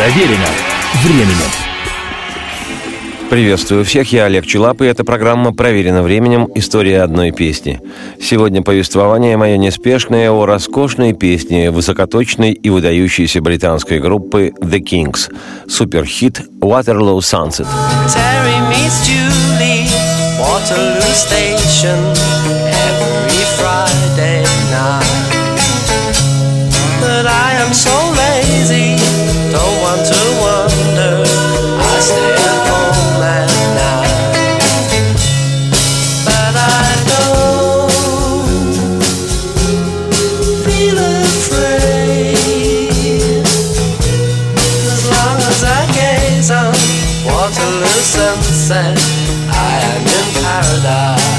Проверено временем. Приветствую всех, я Олег Челап, и эта программа «Проверена временем. История одной песни». Сегодня повествование мое неспешное о роскошной песне высокоточной и выдающейся британской группы The Kings. Суперхит «Waterloo Sunset». Terry meets Julie, Waterloo Station, paradise.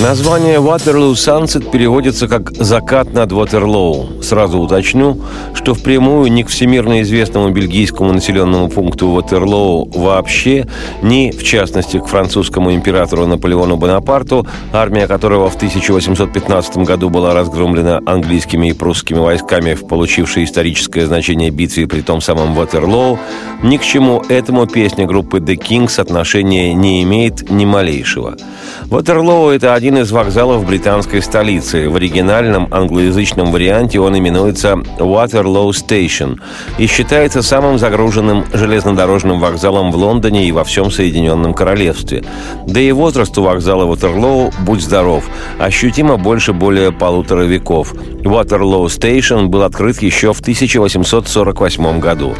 Название Waterloo Sunset переводится как «закат над Ватерлоу». Сразу уточню, что впрямую ни к всемирно известному бельгийскому населенному пункту Ватерлоу вообще, ни, в частности, к французскому императору Наполеону Бонапарту, армия которого в 1815 году была разгромлена английскими и прусскими войсками в получившей историческое значение битве при том самом Ватерлоу, ни к чему этому песня группы The Kings отношения не имеет ни малейшего. Ватерлоу – это один из вокзалов британской столицы. В оригинальном англоязычном варианте он именуется Waterloo Station и считается самым загруженным железнодорожным вокзалом в Лондоне и во всем Соединенном Королевстве. Да и возраст у вокзала Ватерлоу, будь здоров, ощутимо больше более полутора веков. Waterloo Station был открыт еще в 1848 году.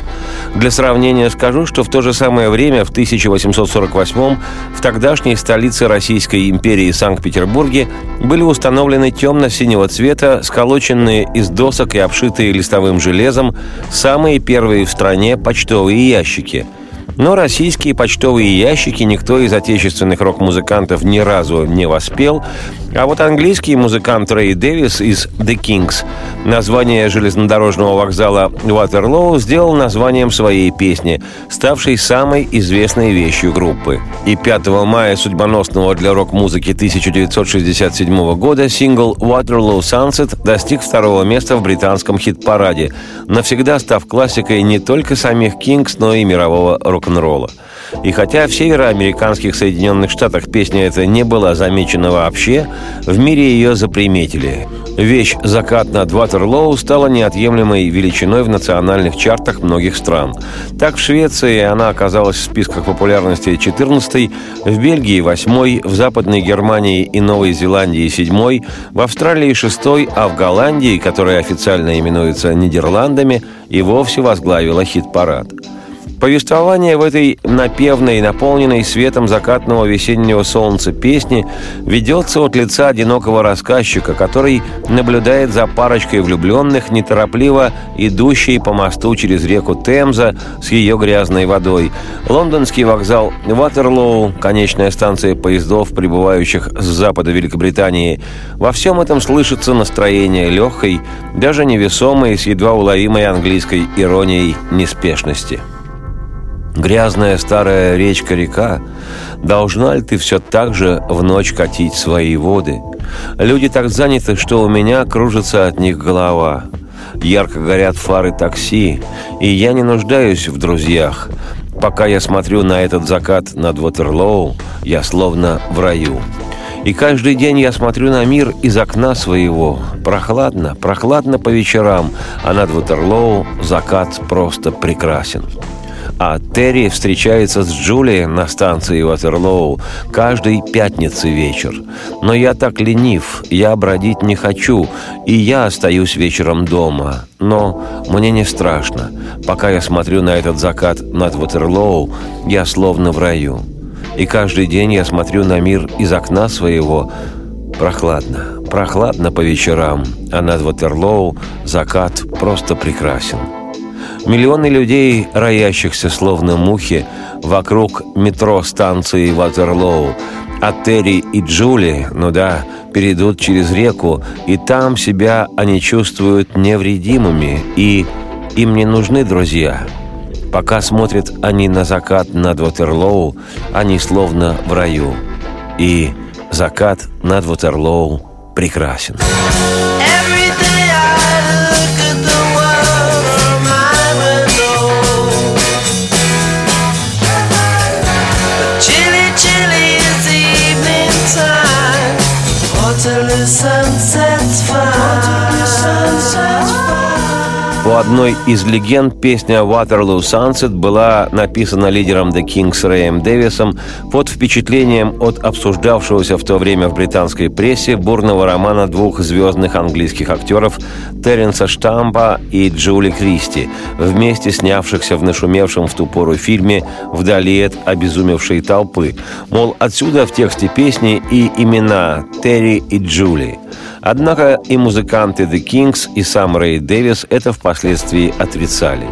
Для сравнения скажу, что в то же самое время, в 1848 в тогдашней столице Российской империи Санкт-Петербурге были установлены темно-синего цвета, сколоченные из досок и обшитые листовым железом, самые первые в стране почтовые ящики – но российские почтовые ящики никто из отечественных рок-музыкантов ни разу не воспел, а вот английский музыкант Рэй Дэвис из The Kings название железнодорожного вокзала Ватерлоу сделал названием своей песни, ставшей самой известной вещью группы. И 5 мая судьбоносного для рок-музыки 1967 года сингл Waterloo Sunset достиг второго места в британском хит-параде, навсегда став классикой не только самих Kings, но и мирового рок-н-ролла. И хотя в североамериканских Соединенных Штатах песня эта не была замечена вообще, в мире ее заприметили. Вещь «Закат над Ватерлоу» стала неотъемлемой величиной в национальных чартах многих стран. Так, в Швеции она оказалась в списках популярности 14 в Бельгии 8 в Западной Германии и Новой Зеландии 7 в Австралии 6 а в Голландии, которая официально именуется Нидерландами, и вовсе возглавила хит-парад. Повествование в этой напевной, наполненной светом закатного весеннего солнца песни ведется от лица одинокого рассказчика, который наблюдает за парочкой влюбленных, неторопливо идущей по мосту через реку Темза с ее грязной водой. Лондонский вокзал Ватерлоу, конечная станция поездов, прибывающих с запада Великобритании. Во всем этом слышится настроение легкой, даже невесомой, с едва уловимой английской иронией неспешности. Грязная старая речка-река, должна ли ты все так же в ночь катить свои воды? Люди так заняты, что у меня кружится от них голова. Ярко горят фары такси, и я не нуждаюсь в друзьях. Пока я смотрю на этот закат над Ватерлоу, я словно в раю. И каждый день я смотрю на мир из окна своего. Прохладно, прохладно по вечерам, а над Ватерлоу закат просто прекрасен. А Терри встречается с Джулией на станции Ватерлоу каждый пятницы вечер. Но я так ленив, я бродить не хочу, и я остаюсь вечером дома. Но мне не страшно. Пока я смотрю на этот закат над Ватерлоу, я словно в раю. И каждый день я смотрю на мир из окна своего. Прохладно, прохладно по вечерам, а над Ватерлоу закат просто прекрасен. Миллионы людей, роящихся словно мухи, вокруг метро станции Ватерлоу. А Терри и Джули, ну да, перейдут через реку, и там себя они чувствуют невредимыми, и им не нужны друзья. Пока смотрят они на закат над Ватерлоу, они словно в раю. И закат над Ватерлоу прекрасен. Every the sun У одной из легенд песня «Waterloo Sunset» была написана лидером The Kings Рэем Дэвисом под впечатлением от обсуждавшегося в то время в британской прессе бурного романа двух звездных английских актеров Теренса Штампа и Джули Кристи, вместе снявшихся в нашумевшем в ту пору фильме «Вдали от обезумевшей толпы». Мол, отсюда в тексте песни и имена Терри и Джули – Однако и музыканты The Kings, и сам Рэй Дэвис это впоследствии отрицали.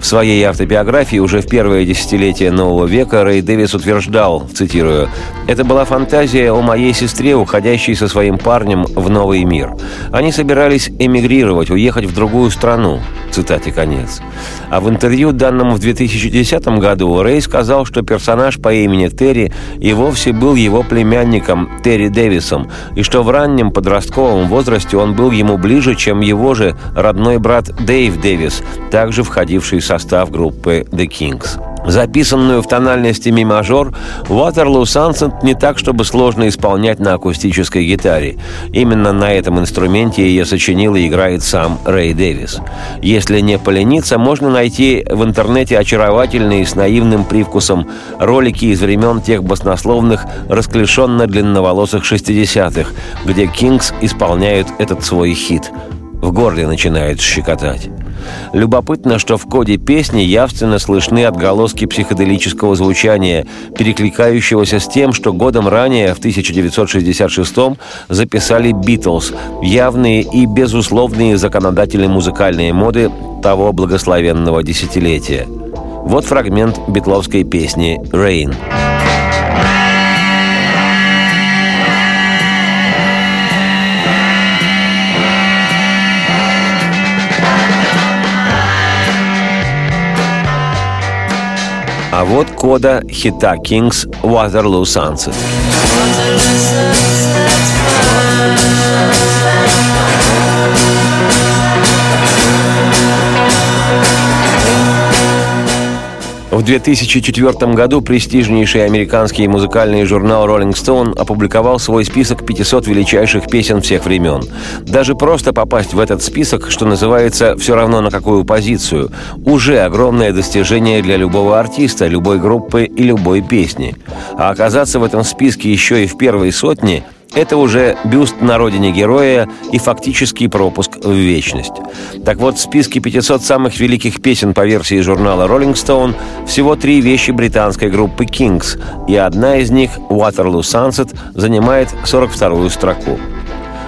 В своей автобиографии уже в первое десятилетие нового века Рэй Дэвис утверждал, цитирую, «Это была фантазия о моей сестре, уходящей со своим парнем в новый мир. Они собирались эмигрировать, уехать в другую страну». Цитате конец. А в интервью, данном в 2010 году, Рэй сказал, что персонаж по имени Терри и вовсе был его племянником Терри Дэвисом, и что в раннем подростковом возрасте он был ему ближе, чем его же родной брат Дэйв Дэвис, также входивший в состав группы The Kings. Записанную в тональности ми мажор, Waterloo Sunset не так, чтобы сложно исполнять на акустической гитаре. Именно на этом инструменте ее сочинил и играет сам Рэй Дэвис. Если не полениться, можно найти в интернете очаровательные с наивным привкусом ролики из времен тех баснословных, расклешенно-длинноволосых 60-х, где Кингс исполняют этот свой хит. В горле начинает щекотать. Любопытно, что в коде песни явственно слышны отголоски психоделического звучания, перекликающегося с тем, что годом ранее, в 1966 записали «Битлз», явные и безусловные законодатели музыкальной моды того благословенного десятилетия. Вот фрагмент битловской песни «Rain». А вот кода хита Kings Waterloo Sunset. Waterloo В 2004 году престижнейший американский музыкальный журнал Rolling Stone опубликовал свой список 500 величайших песен всех времен. Даже просто попасть в этот список, что называется, все равно на какую позицию, уже огромное достижение для любого артиста, любой группы и любой песни. А оказаться в этом списке еще и в первой сотне – это уже бюст на родине героя и фактический пропуск в вечность. Так вот, в списке 500 самых великих песен по версии журнала Rolling Stone всего три вещи британской группы Kings, и одна из них, Waterloo Sunset, занимает 42-ю строку.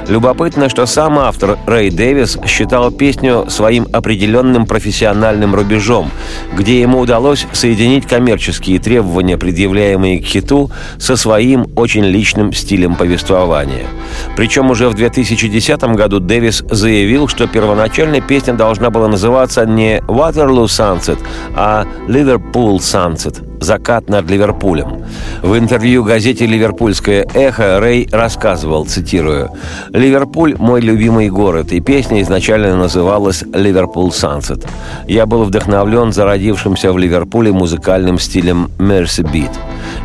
Любопытно, что сам автор Рэй Дэвис считал песню своим определенным профессиональным рубежом, где ему удалось соединить коммерческие требования, предъявляемые к хиту, со своим очень личным стилем повествования. Причем уже в 2010 году Дэвис заявил, что первоначально песня должна была называться не «Waterloo Sunset», а «Liverpool Sunset», «Закат над Ливерпулем». В интервью газете «Ливерпульское эхо» Рэй рассказывал, цитирую, «Ливерпуль – мой любимый город, и песня изначально называлась «Ливерпул Сансет». Я был вдохновлен зародившимся в Ливерпуле музыкальным стилем «Merseybeat».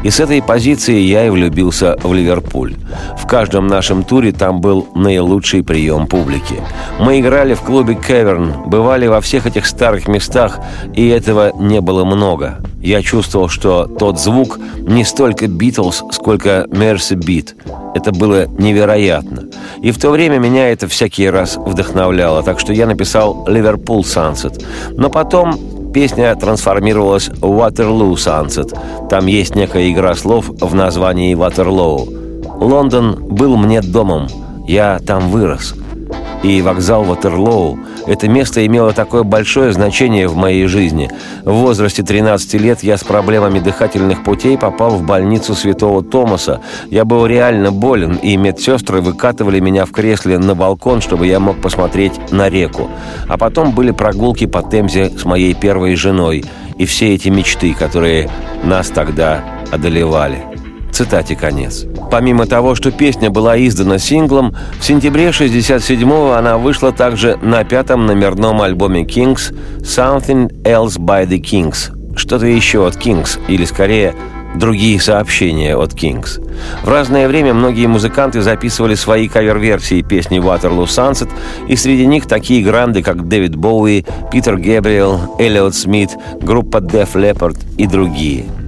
И с этой позиции я и влюбился в Ливерпуль. В каждом нашем туре там был наилучший прием публики. Мы играли в клубе «Cavern», бывали во всех этих старых местах, и этого не было много. Я чувствовал, что тот звук не столько «Битлз», сколько «Merseybeat». Это было невероятно. И в то время меня это всякий раз вдохновляло, так что я написал «Liverpool Sunset». Но потом песня трансформировалась в «Waterloo Sunset». Там есть некая игра слов в названии «Ватерлоу». Лондон был мне домом. Я там вырос и вокзал Ватерлоу. Это место имело такое большое значение в моей жизни. В возрасте 13 лет я с проблемами дыхательных путей попал в больницу Святого Томаса. Я был реально болен, и медсестры выкатывали меня в кресле на балкон, чтобы я мог посмотреть на реку. А потом были прогулки по Темзе с моей первой женой и все эти мечты, которые нас тогда одолевали. Цитате конец. Помимо того, что песня была издана синглом, в сентябре 67-го она вышла также на пятом номерном альбоме Kings «Something Else by the Kings» что-то еще от Kings, или скорее другие сообщения от Кингс. В разное время многие музыканты записывали свои кавер-версии песни Waterloo Sunset, и среди них такие гранды, как Дэвид Боуи, Питер Гэбриэл, Эллиот Смит, группа Def Leppard и другие –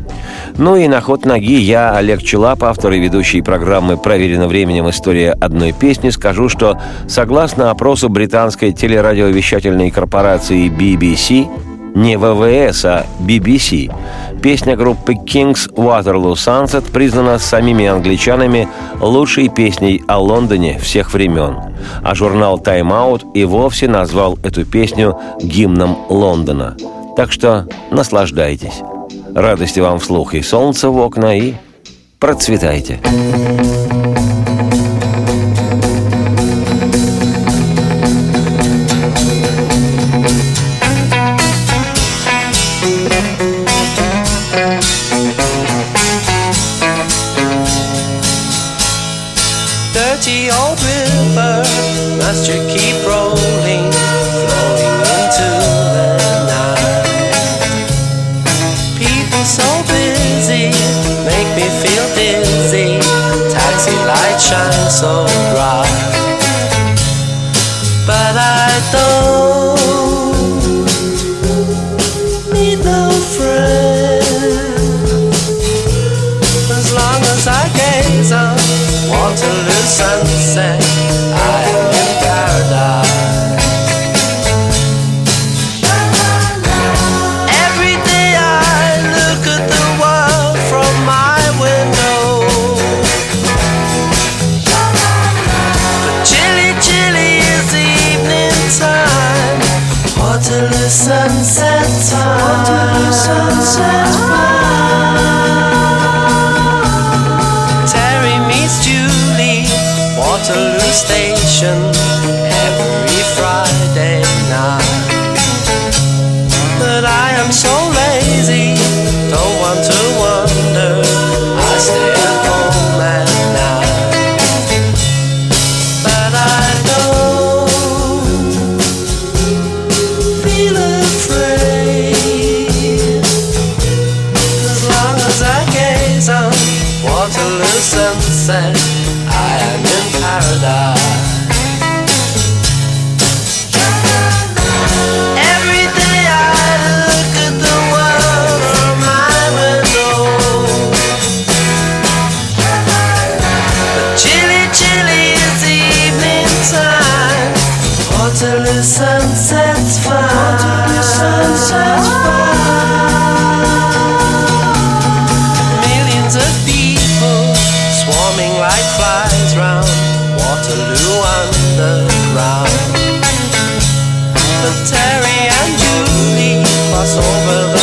ну и на ход ноги я, Олег Челап, автор и ведущий программы «Проверено временем. История одной песни», скажу, что согласно опросу британской телерадиовещательной корпорации BBC, не ВВС, а BBC, песня группы Kings Waterloo Sunset признана самими англичанами лучшей песней о Лондоне всех времен. А журнал Time Out и вовсе назвал эту песню гимном Лондона. Так что наслаждайтесь. Радости вам вслух и солнца в окна, и процветайте. Dirty old river, must you keep Waterloo Station, Проверено